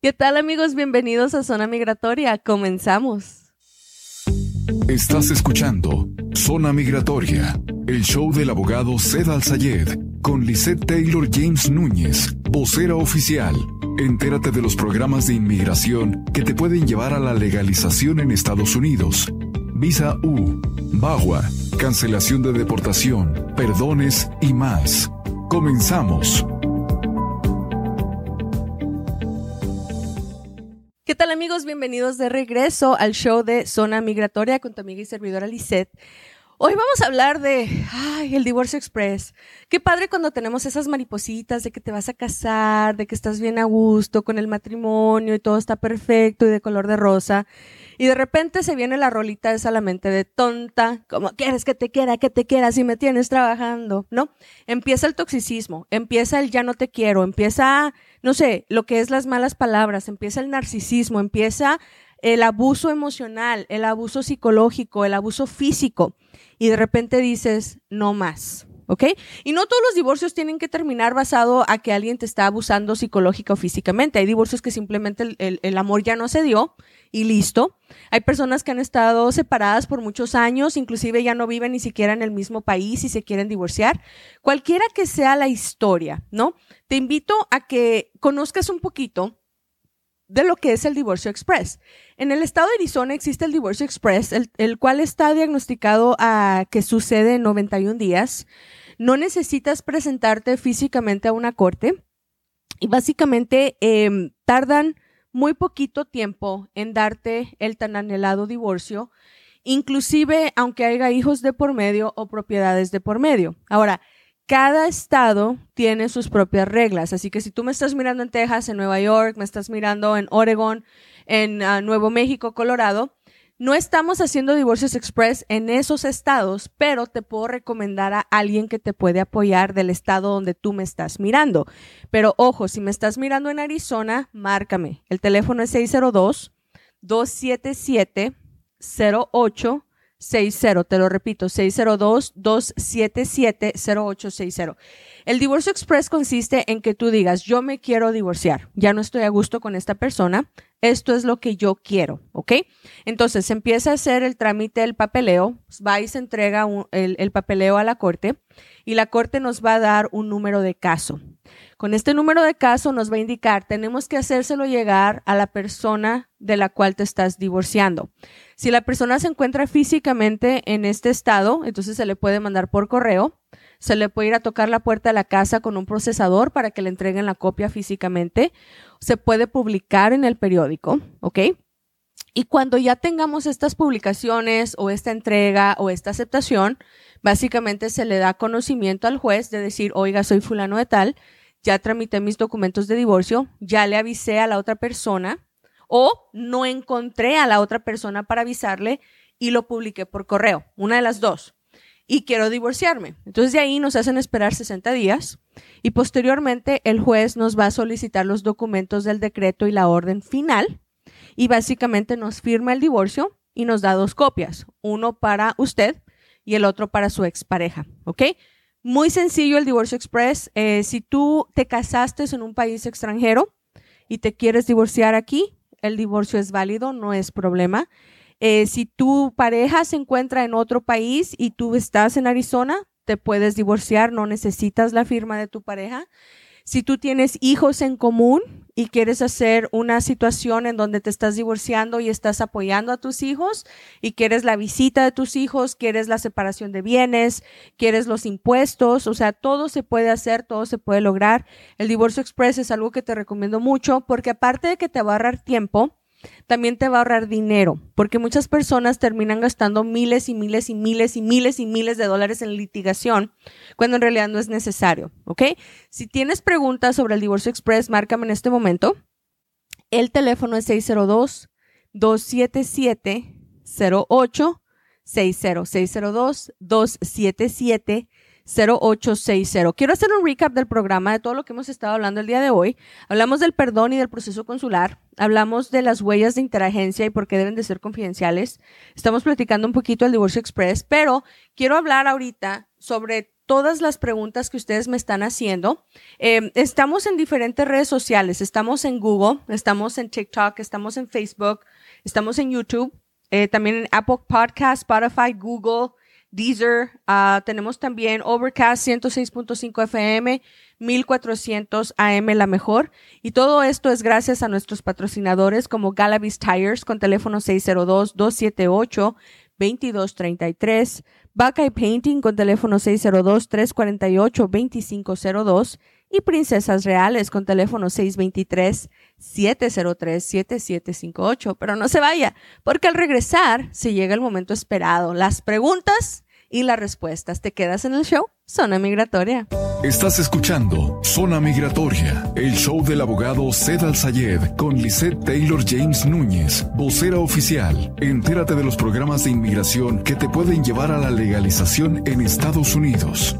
¿Qué tal amigos? Bienvenidos a Zona Migratoria. Comenzamos. Estás escuchando Zona Migratoria, el show del abogado Zed Sayed con Lisette Taylor James Núñez, vocera oficial. Entérate de los programas de inmigración que te pueden llevar a la legalización en Estados Unidos. Visa U, BAGUA, cancelación de deportación, perdones y más. Comenzamos. Amigos? Bienvenidos de regreso al show de Zona Migratoria con tu amiga y servidora Lisette. Hoy vamos a hablar de ay, el divorcio express. Qué padre cuando tenemos esas maripositas de que te vas a casar, de que estás bien a gusto con el matrimonio y todo está perfecto y de color de rosa. Y de repente se viene la rolita esa a la mente de tonta, como quieres que te quiera, que te quiera si me tienes trabajando, ¿no? Empieza el toxicismo, empieza el ya no te quiero, empieza, no sé, lo que es las malas palabras, empieza el narcisismo, empieza el abuso emocional, el abuso psicológico, el abuso físico. Y de repente dices, no más. ¿ok? Y no todos los divorcios tienen que terminar basado a que alguien te está abusando psicológica o físicamente. Hay divorcios que simplemente el, el, amor ya no se dio y listo. Hay personas que han estado separadas por muchos años, inclusive ya no viven ni siquiera en el mismo país y se quieren divorciar. Cualquiera que sea la historia, ¿no? Te invito a que conozcas un poquito de lo que es el divorcio express. En el estado de Arizona existe el divorcio express, el, cual está diagnosticado a que sucede en 91 días. No necesitas presentarte físicamente a una corte y básicamente eh, tardan muy poquito tiempo en darte el tan anhelado divorcio, inclusive aunque haya hijos de por medio o propiedades de por medio. Ahora, cada estado tiene sus propias reglas, así que si tú me estás mirando en Texas, en Nueva York, me estás mirando en Oregon, en uh, Nuevo México, Colorado, no estamos haciendo divorcios express en esos estados, pero te puedo recomendar a alguien que te puede apoyar del estado donde tú me estás mirando. Pero ojo, si me estás mirando en Arizona, márcame. El teléfono es 602 277 08 60. Te lo repito, 602-277-0860. El divorcio express consiste en que tú digas, yo me quiero divorciar, ya no estoy a gusto con esta persona, esto es lo que yo quiero, ¿ok? Entonces empieza a hacer el trámite del papeleo, va y se entrega el, el papeleo a la corte y la corte nos va a dar un número de caso. Con este número de caso nos va a indicar, tenemos que hacérselo llegar a la persona de la cual te estás divorciando. Si la persona se encuentra físicamente en este estado, entonces se le puede mandar por correo, se le puede ir a tocar la puerta de la casa con un procesador para que le entreguen la copia físicamente, se puede publicar en el periódico, ¿ok? Y cuando ya tengamos estas publicaciones o esta entrega o esta aceptación, básicamente se le da conocimiento al juez de decir, oiga, soy fulano de tal, ya tramité mis documentos de divorcio, ya le avisé a la otra persona o no encontré a la otra persona para avisarle y lo publiqué por correo, una de las dos. Y quiero divorciarme. Entonces de ahí nos hacen esperar 60 días y posteriormente el juez nos va a solicitar los documentos del decreto y la orden final y básicamente nos firma el divorcio y nos da dos copias, uno para usted y el otro para su expareja, ¿ok? Muy sencillo el divorcio express. Eh, si tú te casaste en un país extranjero y te quieres divorciar aquí, el divorcio es válido, no es problema. Eh, si tu pareja se encuentra en otro país y tú estás en Arizona, te puedes divorciar, no necesitas la firma de tu pareja. Si tú tienes hijos en común y quieres hacer una situación en donde te estás divorciando y estás apoyando a tus hijos y quieres la visita de tus hijos, quieres la separación de bienes, quieres los impuestos, o sea, todo se puede hacer, todo se puede lograr. El divorcio express es algo que te recomiendo mucho porque aparte de que te va a ahorrar tiempo, también te va a ahorrar dinero, porque muchas personas terminan gastando miles y miles y miles y miles y miles de dólares en litigación, cuando en realidad no es necesario, ¿ok? Si tienes preguntas sobre el divorcio express, márcame en este momento. El teléfono es 602 277 0860 602 277 0860. Quiero hacer un recap del programa de todo lo que hemos estado hablando el día de hoy. Hablamos del perdón y del proceso consular. Hablamos de las huellas de interagencia y por qué deben de ser confidenciales. Estamos platicando un poquito del divorcio express, pero quiero hablar ahorita sobre todas las preguntas que ustedes me están haciendo. Eh, estamos en diferentes redes sociales. Estamos en Google, estamos en TikTok, estamos en Facebook, estamos en YouTube, eh, también en Apple Podcast, Spotify, Google, Deezer. Uh, tenemos también Overcast 106.5 FM, 1400 AM la mejor. Y todo esto es gracias a nuestros patrocinadores como Galavis Tires con teléfono 602-278-2233. Buckeye Painting con teléfono 602-348-2502 y Princesas Reales con teléfono 623-703-7758. Pero no se vaya, porque al regresar se llega el momento esperado, las preguntas y las respuestas. ¿Te quedas en el show? Zona Migratoria. Estás escuchando Zona Migratoria, el show del abogado Al Sayed con Lisette Taylor James Núñez, vocera oficial. Entérate de los programas de inmigración que te pueden llevar a la legalización en Estados Unidos.